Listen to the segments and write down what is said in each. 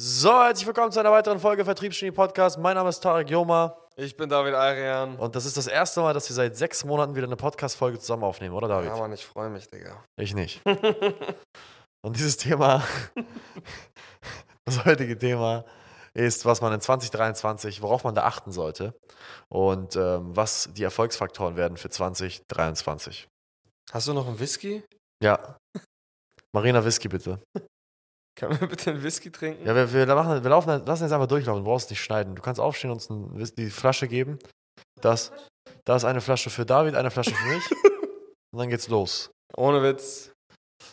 So, herzlich willkommen zu einer weiteren Folge Vertriebsgenie Podcast. Mein Name ist Tarek Joma Ich bin David Arian. und das ist das erste Mal, dass wir seit sechs Monaten wieder eine Podcast-Folge zusammen aufnehmen, oder David? Ja, Mann, ich freue mich, Digga. Ich nicht. und dieses Thema, das heutige Thema, ist, was man in 2023, worauf man da achten sollte und ähm, was die Erfolgsfaktoren werden für 2023. Hast du noch einen Whisky? Ja. Marina Whisky bitte. Können wir bitte einen Whisky trinken? Ja, wir, wir, machen, wir laufen, lassen jetzt einfach durchlaufen, du brauchst nicht schneiden. Du kannst aufstehen und uns die Flasche geben. Das, da ist eine Flasche für David, eine Flasche für mich. und dann geht's los. Ohne Witz.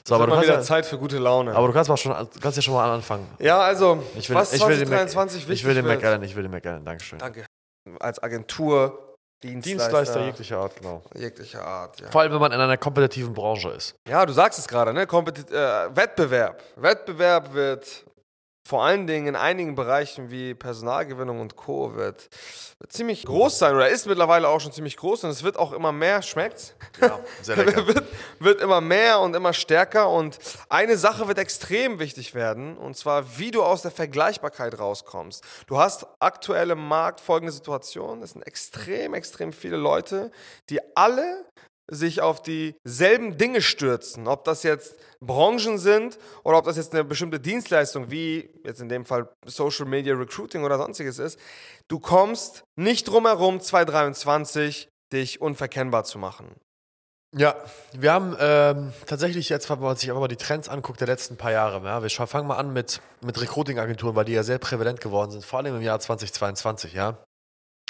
So, aber du, mal wieder ja, Zeit für gute Laune. aber du kannst, mal schon, kannst ja schon mal anfangen. ja, also, Ich will, was ich will den Mac, 2023 ich wichtig will den. McAllen, ich will den McAllen, Dankeschön. Danke. Als Agentur, Dienstleister, Dienstleister jeglicher Art, genau. jeglicher Art. Ja. Vor allem, wenn man in einer kompetitiven Branche ist. ja, du sagst es gerade, ne? Kompetit äh, Wettbewerb. Wettbewerb wird vor allen Dingen in einigen Bereichen wie Personalgewinnung und Co. Wird, wird ziemlich groß sein oder ist mittlerweile auch schon ziemlich groß und es wird auch immer mehr. Schmeckt's? Ja, sehr lecker. wird, wird immer mehr und immer stärker und eine Sache wird extrem wichtig werden und zwar, wie du aus der Vergleichbarkeit rauskommst. Du hast aktuell im Markt folgende Situation, es sind extrem, extrem viele Leute, die alle sich auf dieselben Dinge stürzen, ob das jetzt Branchen sind oder ob das jetzt eine bestimmte Dienstleistung wie jetzt in dem Fall Social Media Recruiting oder sonstiges ist. Du kommst nicht drum herum, 2023 dich unverkennbar zu machen. Ja, wir haben ähm, tatsächlich jetzt, wenn man sich einfach mal die Trends anguckt der letzten paar Jahre, ja, wir fangen mal an mit, mit Recruiting-Agenturen, weil die ja sehr prävalent geworden sind, vor allem im Jahr 2022, ja.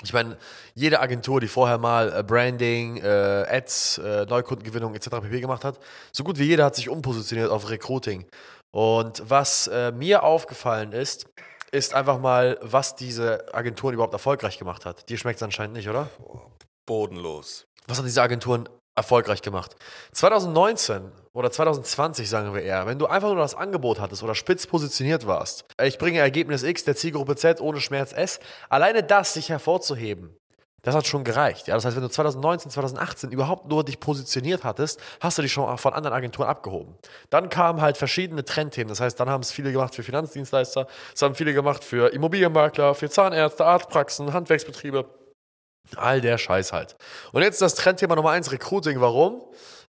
Ich meine, jede Agentur, die vorher mal äh, Branding, äh, Ads, äh, Neukundengewinnung etc. pp. gemacht hat, so gut wie jeder hat sich umpositioniert auf Recruiting. Und was äh, mir aufgefallen ist, ist einfach mal, was diese Agenturen überhaupt erfolgreich gemacht hat. Dir schmeckt es anscheinend nicht, oder? Bodenlos. Was hat diese Agenturen erfolgreich gemacht? 2019 oder 2020 sagen wir eher, wenn du einfach nur das Angebot hattest oder spitz positioniert warst, ich bringe Ergebnis X der Zielgruppe Z ohne Schmerz S, alleine das sich hervorzuheben, das hat schon gereicht. Ja? Das heißt, wenn du 2019, 2018 überhaupt nur dich positioniert hattest, hast du dich schon von anderen Agenturen abgehoben. Dann kamen halt verschiedene Trendthemen. Das heißt, dann haben es viele gemacht für Finanzdienstleister, es haben viele gemacht für Immobilienmakler, für Zahnärzte, Arztpraxen, Handwerksbetriebe. All der Scheiß halt. Und jetzt das Trendthema Nummer eins, Recruiting. Warum?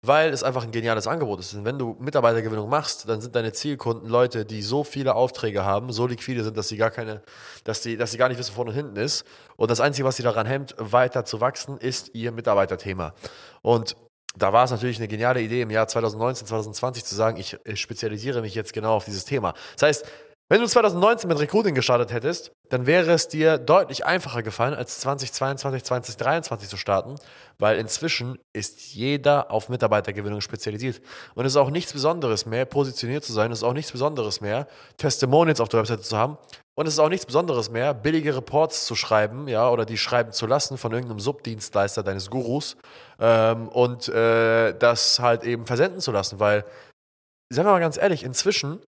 Weil es einfach ein geniales Angebot ist. Und wenn du Mitarbeitergewinnung machst, dann sind deine Zielkunden Leute, die so viele Aufträge haben, so liquide sind, dass sie gar keine, dass sie, dass sie gar nicht wissen, vorne und hinten ist. Und das Einzige, was sie daran hemmt, weiter zu wachsen, ist ihr Mitarbeiterthema. Und da war es natürlich eine geniale Idee im Jahr 2019, 2020 zu sagen, ich äh, spezialisiere mich jetzt genau auf dieses Thema. Das heißt, wenn du 2019 mit Recruiting gestartet hättest, dann wäre es dir deutlich einfacher gefallen, als 2022, 2023 zu starten, weil inzwischen ist jeder auf Mitarbeitergewinnung spezialisiert. Und es ist auch nichts Besonderes mehr, positioniert zu sein, es ist auch nichts Besonderes mehr, Testimonials auf der Webseite zu haben. Und es ist auch nichts Besonderes mehr, billige Reports zu schreiben, ja, oder die schreiben zu lassen von irgendeinem Subdienstleister deines Gurus ähm, und äh, das halt eben versenden zu lassen, weil, sagen wir mal ganz ehrlich, inzwischen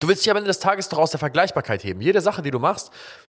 Du willst dich am Ende des Tages doch aus der Vergleichbarkeit heben. Jede Sache, die du machst,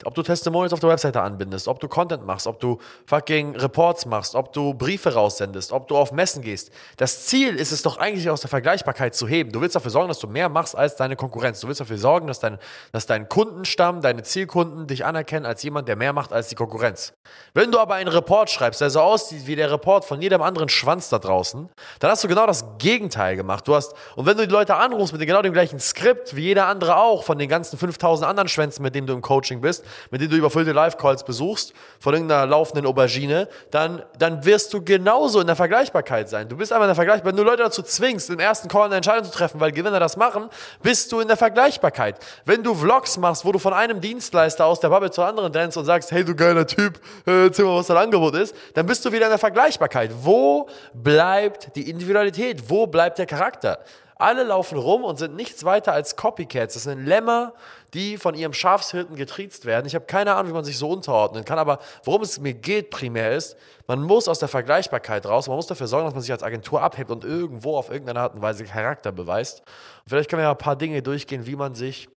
ob du Testimonials auf der Webseite anbindest, ob du Content machst, ob du fucking Reports machst, ob du Briefe raussendest, ob du auf Messen gehst. Das Ziel ist es doch eigentlich aus der Vergleichbarkeit zu heben. Du willst dafür sorgen, dass du mehr machst als deine Konkurrenz. Du willst dafür sorgen, dass dein, dass dein Kundenstamm, deine Zielkunden dich anerkennen als jemand, der mehr macht als die Konkurrenz. Wenn du aber einen Report schreibst, der so aussieht wie der Report von jedem anderen Schwanz da draußen, dann hast du genau das Gegenteil gemacht. Du hast, und wenn du die Leute anrufst mit genau dem gleichen Skript wie jeder andere auch, von den ganzen 5000 anderen Schwänzen, mit denen du im Coaching bist, mit denen du überfüllte Live-Calls besuchst, von irgendeiner laufenden Aubergine, dann, dann wirst du genauso in der Vergleichbarkeit sein. Du bist einfach in der Vergleichbarkeit. Wenn du Leute dazu zwingst, im ersten Call eine Entscheidung zu treffen, weil Gewinner das machen, bist du in der Vergleichbarkeit. Wenn du Vlogs machst, wo du von einem Dienstleister aus der Bubble zur anderen rennst und sagst, hey du geiler Typ, äh, erzähl mal, was dein Angebot ist, dann bist du wieder in der Vergleichbarkeit. Wo bleibt die Individualität? Wo bleibt der Charakter? Alle laufen rum und sind nichts weiter als Copycats. Das sind Lämmer, die von ihrem Schafshirten getriezt werden. Ich habe keine Ahnung, wie man sich so unterordnen kann, aber worum es mir geht primär ist, man muss aus der Vergleichbarkeit raus, man muss dafür sorgen, dass man sich als Agentur abhebt und irgendwo auf irgendeine Art und Weise Charakter beweist. Und vielleicht können wir ja ein paar Dinge durchgehen, wie man sich,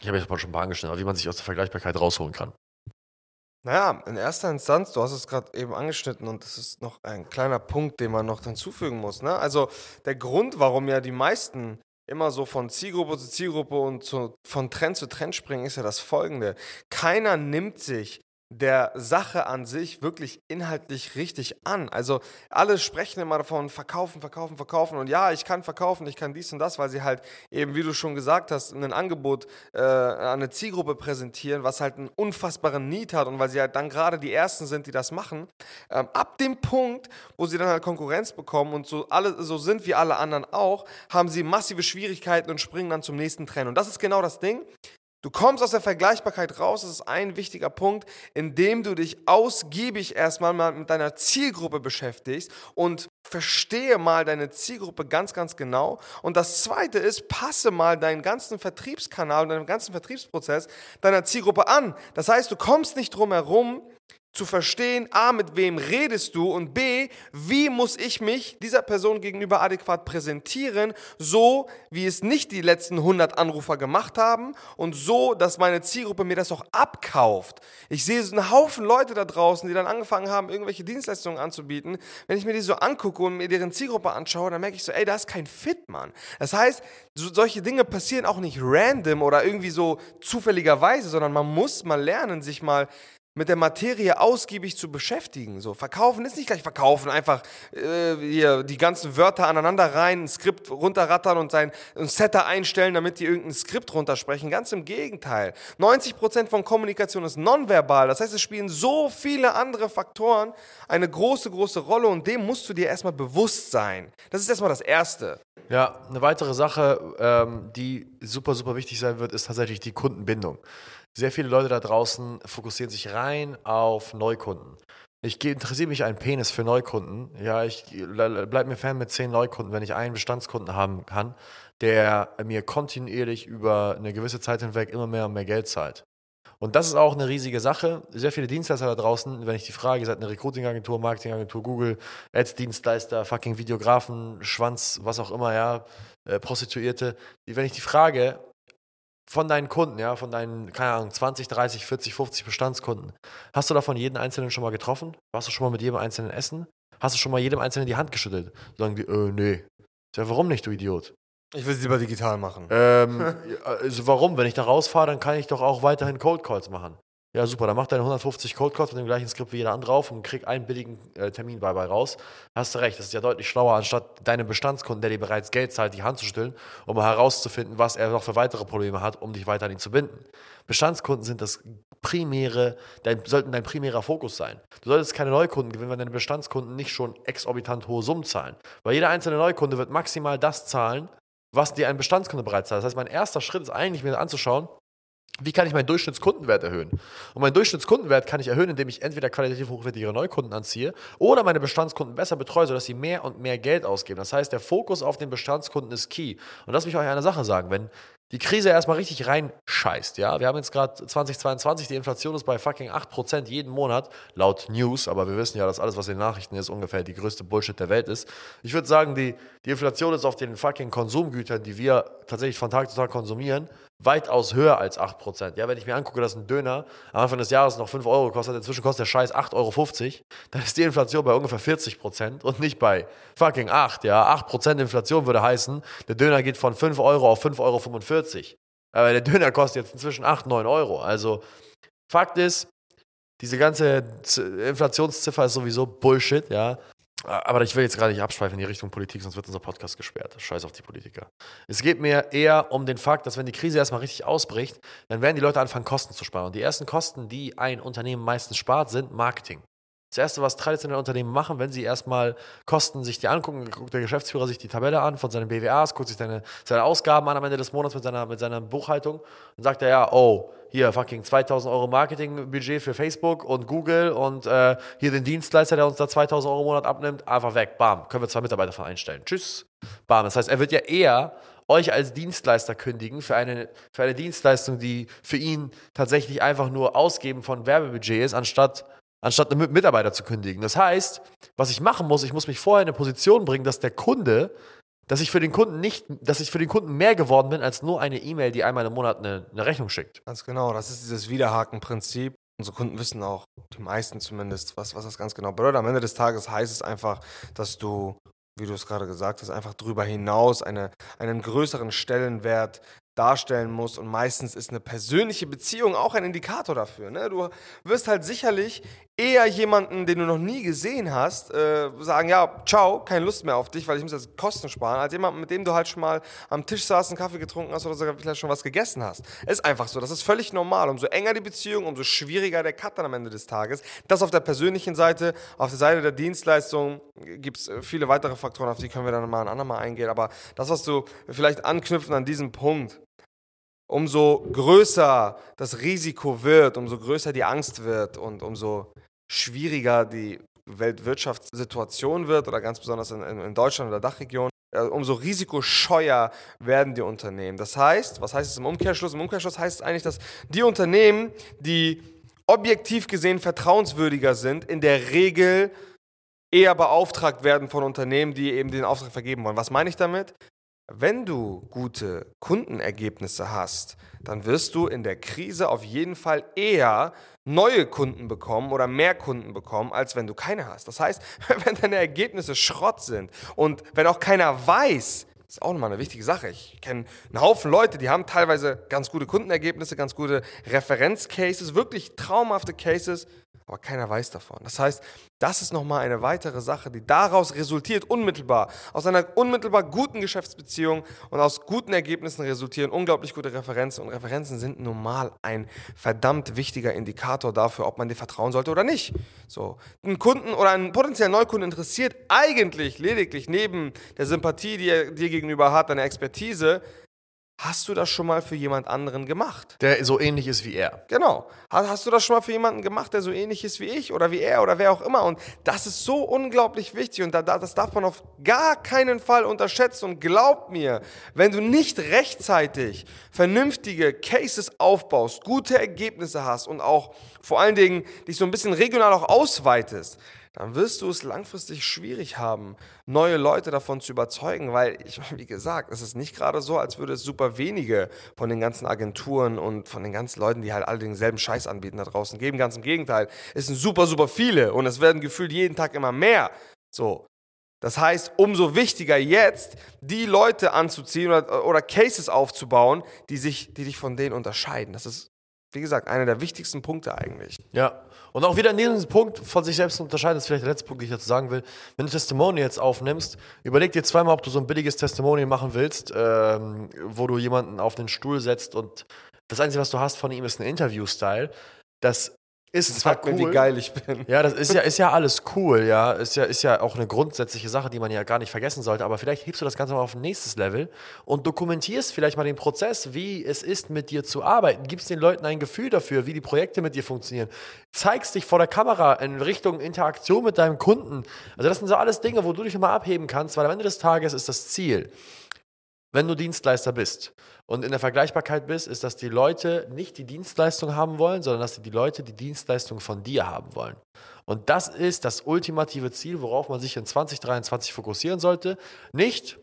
ich habe jetzt schon ein paar angeschnitten, aber wie man sich aus der Vergleichbarkeit rausholen kann. Naja, in erster Instanz, du hast es gerade eben angeschnitten und das ist noch ein kleiner Punkt, den man noch hinzufügen muss. Ne? Also der Grund, warum ja die meisten immer so von Zielgruppe zu Zielgruppe und zu, von Trend zu Trend springen, ist ja das folgende. Keiner nimmt sich der Sache an sich wirklich inhaltlich richtig an. Also alle sprechen immer davon, verkaufen, verkaufen, verkaufen und ja, ich kann verkaufen, ich kann dies und das, weil sie halt eben, wie du schon gesagt hast, ein Angebot äh, an eine Zielgruppe präsentieren, was halt einen unfassbaren Need hat und weil sie halt dann gerade die Ersten sind, die das machen. Ähm, ab dem Punkt, wo sie dann halt Konkurrenz bekommen und so, alle, so sind wie alle anderen auch, haben sie massive Schwierigkeiten und springen dann zum nächsten Trend. Und das ist genau das Ding. Du kommst aus der Vergleichbarkeit raus, das ist ein wichtiger Punkt, indem du dich ausgiebig erstmal mal mit deiner Zielgruppe beschäftigst und verstehe mal deine Zielgruppe ganz, ganz genau. Und das zweite ist, passe mal deinen ganzen Vertriebskanal und deinen ganzen Vertriebsprozess deiner Zielgruppe an. Das heißt, du kommst nicht drum herum, zu verstehen, a, mit wem redest du und b, wie muss ich mich dieser Person gegenüber adäquat präsentieren, so wie es nicht die letzten 100 Anrufer gemacht haben und so, dass meine Zielgruppe mir das auch abkauft. Ich sehe so einen Haufen Leute da draußen, die dann angefangen haben, irgendwelche Dienstleistungen anzubieten. Wenn ich mir die so angucke und mir deren Zielgruppe anschaue, dann merke ich so, ey, da ist kein Fit, Mann. Das heißt, so, solche Dinge passieren auch nicht random oder irgendwie so zufälligerweise, sondern man muss mal lernen, sich mal mit der Materie ausgiebig zu beschäftigen. So, verkaufen ist nicht gleich verkaufen, einfach äh, hier die ganzen Wörter aneinander rein, ein Skript runterrattern und sein ein Setter einstellen, damit die irgendein Skript runtersprechen. Ganz im Gegenteil. 90% von Kommunikation ist nonverbal. Das heißt, es spielen so viele andere Faktoren eine große, große Rolle und dem musst du dir erstmal bewusst sein. Das ist erstmal das Erste. Ja, eine weitere Sache, ähm, die super, super wichtig sein wird, ist tatsächlich die Kundenbindung. Sehr viele Leute da draußen fokussieren sich rein auf Neukunden. Ich interessiere mich ein Penis für Neukunden. Ja, ich bleibe mir fern mit zehn Neukunden, wenn ich einen Bestandskunden haben kann, der mir kontinuierlich über eine gewisse Zeit hinweg immer mehr und mehr Geld zahlt. Und das ist auch eine riesige Sache. Sehr viele Dienstleister da draußen, wenn ich die frage, ihr seid eine Recruiting-Agentur, Marketing-Agentur, Google, Ads-Dienstleister, fucking Videografen, Schwanz, was auch immer, ja, äh, Prostituierte. Wenn ich die frage, von deinen Kunden, ja, von deinen, keine Ahnung, 20, 30, 40, 50 Bestandskunden, hast du davon jeden Einzelnen schon mal getroffen? Warst du schon mal mit jedem Einzelnen essen? Hast du schon mal jedem Einzelnen die Hand geschüttelt? Sagen die, äh, nee. Ja, warum nicht, du Idiot? Ich will es lieber digital machen. Ähm, also warum? Wenn ich da rausfahre, dann kann ich doch auch weiterhin Cold Calls machen. Ja, super, dann mach deine 150 Cold Calls mit dem gleichen Skript wie jeder andere drauf und krieg einen billigen äh, Termin bei, bei raus. Hast du recht, das ist ja deutlich schlauer, anstatt deinem Bestandskunden, der dir bereits Geld zahlt, die Hand zu stellen, um herauszufinden, was er noch für weitere Probleme hat, um dich weiter an ihn zu binden. Bestandskunden sind das primäre, dein, sollten dein primärer Fokus sein. Du solltest keine Neukunden gewinnen, wenn deine Bestandskunden nicht schon exorbitant hohe Summen zahlen. Weil jeder einzelne Neukunde wird maximal das zahlen, was dir ein Bestandskunde bereits zahlt. Das heißt, mein erster Schritt ist eigentlich, mir anzuschauen, wie kann ich meinen Durchschnittskundenwert erhöhen? Und meinen Durchschnittskundenwert kann ich erhöhen, indem ich entweder qualitativ hochwertigere Neukunden anziehe oder meine Bestandskunden besser betreue, sodass sie mehr und mehr Geld ausgeben. Das heißt, der Fokus auf den Bestandskunden ist key. Und lass mich euch eine Sache sagen, wenn die Krise erstmal richtig reinscheißt, ja. Wir haben jetzt gerade 2022, die Inflation ist bei fucking 8% jeden Monat, laut News, aber wir wissen ja, dass alles, was in den Nachrichten ist, ungefähr die größte Bullshit der Welt ist. Ich würde sagen, die, die Inflation ist auf den fucking Konsumgütern, die wir tatsächlich von Tag zu Tag konsumieren, weitaus höher als 8%. Ja, wenn ich mir angucke, dass ein Döner am Anfang des Jahres noch 5 Euro kostet, inzwischen kostet der Scheiß 8,50 Euro, dann ist die Inflation bei ungefähr 40% und nicht bei fucking 8. Ja, 8% Inflation würde heißen, der Döner geht von 5 Euro auf 5,45 Euro. Aber der Döner kostet jetzt inzwischen 8, 9 Euro. Also, Fakt ist, diese ganze Inflationsziffer ist sowieso Bullshit, ja. Aber ich will jetzt gerade nicht abschweifen in die Richtung Politik, sonst wird unser Podcast gesperrt. Scheiß auf die Politiker. Es geht mir eher um den Fakt, dass wenn die Krise erstmal richtig ausbricht, dann werden die Leute anfangen, Kosten zu sparen. Und die ersten Kosten, die ein Unternehmen meistens spart, sind Marketing. Das Erste, was traditionelle Unternehmen machen, wenn sie erstmal Kosten sich die angucken, guckt der Geschäftsführer sich die Tabelle an von seinen BWAs, guckt sich seine, seine Ausgaben an am Ende des Monats mit seiner, mit seiner Buchhaltung und sagt er, ja, oh, hier fucking 2000 Euro Marketingbudget für Facebook und Google und äh, hier den Dienstleister, der uns da 2000 Euro im Monat abnimmt, einfach weg, bam, können wir zwei Mitarbeiter von einstellen. Tschüss, bam. Das heißt, er wird ja eher euch als Dienstleister kündigen für eine, für eine Dienstleistung, die für ihn tatsächlich einfach nur Ausgeben von Werbebudget ist, anstatt anstatt einen Mitarbeiter zu kündigen. Das heißt, was ich machen muss, ich muss mich vorher in eine Position bringen, dass der Kunde, dass ich für den Kunden nicht, dass ich für den Kunden mehr geworden bin als nur eine E-Mail, die einmal im Monat eine, eine Rechnung schickt. Ganz genau, das ist dieses Wiederhaken-Prinzip. Unsere Kunden wissen auch, die meisten zumindest, was, was das ganz genau bedeutet. Am Ende des Tages heißt es einfach, dass du wie du es gerade gesagt hast, einfach darüber hinaus eine, einen größeren Stellenwert darstellen muss. Und meistens ist eine persönliche Beziehung auch ein Indikator dafür. Ne? Du wirst halt sicherlich eher jemanden, den du noch nie gesehen hast, äh, sagen, ja, ciao, keine Lust mehr auf dich, weil ich muss jetzt Kosten sparen, als jemanden, mit dem du halt schon mal am Tisch saßt, einen Kaffee getrunken hast oder sogar vielleicht schon was gegessen hast. Ist einfach so, das ist völlig normal. Umso enger die Beziehung, umso schwieriger der Cut dann am Ende des Tages. Das auf der persönlichen Seite, auf der Seite der Dienstleistung gibt es äh, viele weitere Faktoren, auf die können wir dann mal ein andermal eingehen. Aber das, was du vielleicht anknüpfen an diesem Punkt, umso größer das Risiko wird, umso größer die Angst wird und umso schwieriger die Weltwirtschaftssituation wird oder ganz besonders in, in Deutschland oder Dachregion, umso risikoscheuer werden die Unternehmen. Das heißt, was heißt es im Umkehrschluss? Im Umkehrschluss heißt es eigentlich, dass die Unternehmen, die objektiv gesehen vertrauenswürdiger sind, in der Regel eher beauftragt werden von Unternehmen, die eben den Auftrag vergeben wollen. Was meine ich damit? Wenn du gute Kundenergebnisse hast, dann wirst du in der Krise auf jeden Fall eher neue Kunden bekommen oder mehr Kunden bekommen, als wenn du keine hast. Das heißt, wenn deine Ergebnisse Schrott sind und wenn auch keiner weiß, das ist auch nochmal eine wichtige Sache. Ich kenne einen Haufen Leute, die haben teilweise ganz gute Kundenergebnisse, ganz gute Referenzcases, wirklich traumhafte Cases, aber keiner weiß davon. Das heißt, das ist nochmal eine weitere Sache, die daraus resultiert, unmittelbar, aus einer unmittelbar guten Geschäftsbeziehung und aus guten Ergebnissen resultieren unglaublich gute Referenzen. Und Referenzen sind normal ein verdammt wichtiger Indikator dafür, ob man dir vertrauen sollte oder nicht. So, ein Kunden oder ein potenziellen Neukunden interessiert eigentlich lediglich neben der Sympathie, die er dir gegenüber hat, deine Expertise, Hast du das schon mal für jemand anderen gemacht? Der so ähnlich ist wie er. Genau. Hast du das schon mal für jemanden gemacht, der so ähnlich ist wie ich oder wie er oder wer auch immer? Und das ist so unglaublich wichtig und das darf man auf gar keinen Fall unterschätzen. Und glaub mir, wenn du nicht rechtzeitig vernünftige Cases aufbaust, gute Ergebnisse hast und auch vor allen Dingen dich so ein bisschen regional auch ausweitest, dann wirst du es langfristig schwierig haben, neue Leute davon zu überzeugen, weil, ich, wie gesagt, es ist nicht gerade so, als würde es super wenige von den ganzen Agenturen und von den ganzen Leuten, die halt alle denselben Scheiß anbieten da draußen geben. Ganz im Gegenteil, es sind super, super viele und es werden gefühlt jeden Tag immer mehr. So. Das heißt, umso wichtiger jetzt, die Leute anzuziehen oder, oder Cases aufzubauen, die, sich, die dich von denen unterscheiden. Das ist wie gesagt, einer der wichtigsten Punkte eigentlich. Ja. Und auch wieder in diesem Punkt von sich selbst unterscheiden, das ist vielleicht der letzte Punkt, den ich dazu sagen will. Wenn du Testimonial jetzt aufnimmst, überleg dir zweimal, ob du so ein billiges Testimonial machen willst, ähm, wo du jemanden auf den Stuhl setzt und das Einzige, was du hast von ihm, ist ein Interview-Style. Das ist zwar cool. Mir, wie geil ich bin. Ja, das ist ja, ist ja alles cool, ja. Ist ja, ist ja auch eine grundsätzliche Sache, die man ja gar nicht vergessen sollte. Aber vielleicht hebst du das Ganze mal auf ein nächstes Level und dokumentierst vielleicht mal den Prozess, wie es ist, mit dir zu arbeiten. Gibst den Leuten ein Gefühl dafür, wie die Projekte mit dir funktionieren. Zeigst dich vor der Kamera in Richtung Interaktion mit deinem Kunden. Also, das sind so alles Dinge, wo du dich immer abheben kannst, weil am Ende des Tages ist das Ziel, wenn du Dienstleister bist und in der Vergleichbarkeit bist, ist, dass die Leute nicht die Dienstleistung haben wollen, sondern dass die Leute die Dienstleistung von dir haben wollen. Und das ist das ultimative Ziel, worauf man sich in 2023 fokussieren sollte. Nicht,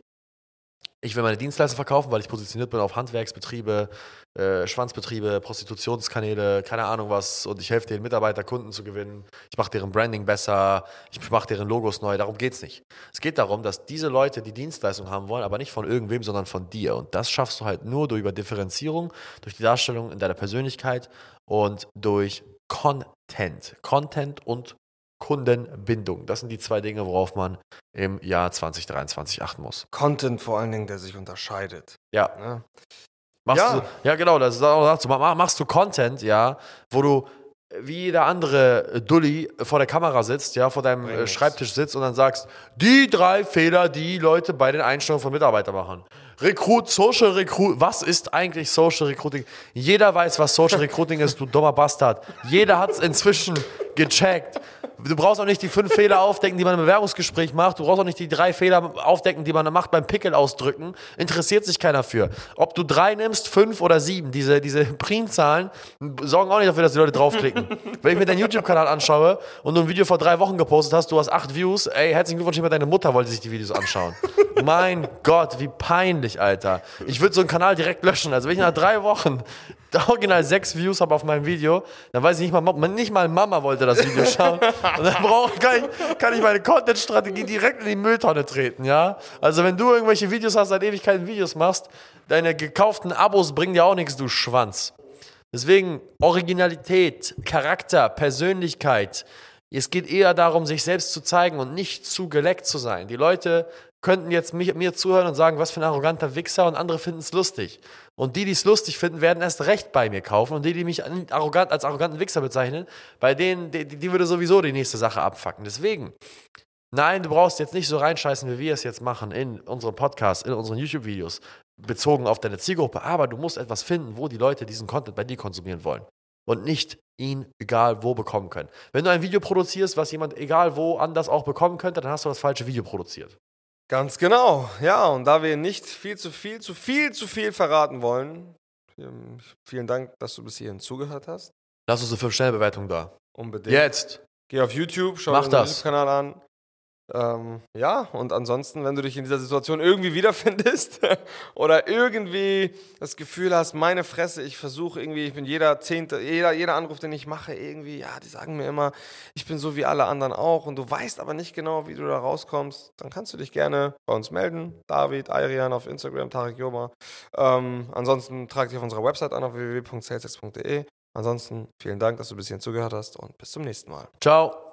ich will meine Dienstleistung verkaufen, weil ich positioniert bin auf Handwerksbetriebe, äh, Schwanzbetriebe, Prostitutionskanäle, keine Ahnung was. Und ich helfe den Mitarbeiter, Kunden zu gewinnen. Ich mache deren Branding besser. Ich mache deren Logos neu. Darum geht es nicht. Es geht darum, dass diese Leute die Dienstleistung haben wollen, aber nicht von irgendwem, sondern von dir. Und das schaffst du halt nur durch Differenzierung, durch die Darstellung in deiner Persönlichkeit und durch Content. Content und Kundenbindung. Das sind die zwei Dinge, worauf man im Jahr 2023 achten muss. Content vor allen Dingen, der sich unterscheidet. Ja. Ne? Machst ja. Du, ja, genau, das ist auch so. Machst du Content, ja, wo du wie jeder andere Dulli vor der Kamera sitzt, ja, vor deinem Bring's. Schreibtisch sitzt und dann sagst, die drei Fehler, die Leute bei den Einstellungen von Mitarbeitern machen. Recruit, Social Recruit. Was ist eigentlich Social Recruiting? Jeder weiß, was Social Recruiting ist, du dummer Bastard. Jeder hat es inzwischen gecheckt. Du brauchst auch nicht die fünf Fehler aufdecken, die man im Bewerbungsgespräch macht. Du brauchst auch nicht die drei Fehler aufdecken, die man macht beim Pickel ausdrücken. Interessiert sich keiner für. Ob du drei nimmst, fünf oder sieben, diese, diese Primzahlen sorgen auch nicht dafür, dass die Leute draufklicken. Wenn ich mir deinen YouTube-Kanal anschaue und du ein Video vor drei Wochen gepostet hast, du hast acht Views, ey, herzlichen Glückwunsch, immer deine Mutter wollte sich die Videos anschauen. mein Gott, wie peinlich, Alter. Ich würde so einen Kanal direkt löschen. Also wenn ich nach drei Wochen original sechs Views habe auf meinem Video, dann weiß ich nicht mal, nicht mal Mama wollte das Video schauen. Und dann brauch, kann, ich, kann ich meine Content-Strategie direkt in die Mülltonne treten, ja? Also wenn du irgendwelche Videos hast, seit Ewigkeiten Videos machst, deine gekauften Abos bringen dir auch nichts, du Schwanz. Deswegen Originalität, Charakter, Persönlichkeit. Es geht eher darum, sich selbst zu zeigen und nicht zu geleckt zu sein. Die Leute könnten jetzt mich, mir zuhören und sagen, was für ein arroganter Wichser und andere finden es lustig. Und die, die es lustig finden, werden erst recht bei mir kaufen. Und die, die mich arrogant, als arroganten Wichser bezeichnen, bei denen, die, die würde sowieso die nächste Sache abfacken. Deswegen, nein, du brauchst jetzt nicht so reinscheißen, wie wir es jetzt machen in unserem Podcast, in unseren YouTube-Videos, bezogen auf deine Zielgruppe. Aber du musst etwas finden, wo die Leute diesen Content bei dir konsumieren wollen. Und nicht ihn egal wo bekommen können. Wenn du ein Video produzierst, was jemand egal wo anders auch bekommen könnte, dann hast du das falsche Video produziert. Ganz genau, ja. Und da wir nicht viel zu viel, zu viel, zu viel verraten wollen, vielen Dank, dass du bis hierhin zugehört hast. Lass uns eine 5-Sterne-Bewertung da. Unbedingt. Jetzt. Geh auf YouTube, schau Mach dir das. YouTube-Kanal an. Ähm, ja, und ansonsten, wenn du dich in dieser Situation irgendwie wiederfindest oder irgendwie das Gefühl hast, meine Fresse, ich versuche irgendwie, ich bin jeder zehnte, jeder, jeder Anruf, den ich mache, irgendwie, ja, die sagen mir immer, ich bin so wie alle anderen auch und du weißt aber nicht genau, wie du da rauskommst, dann kannst du dich gerne bei uns melden. David, Ayrian auf Instagram, Tarek Joma. Ähm, ansonsten trag dich auf unserer Website an auf www.salesex.de. Ansonsten vielen Dank, dass du bis hierhin zugehört hast und bis zum nächsten Mal. Ciao.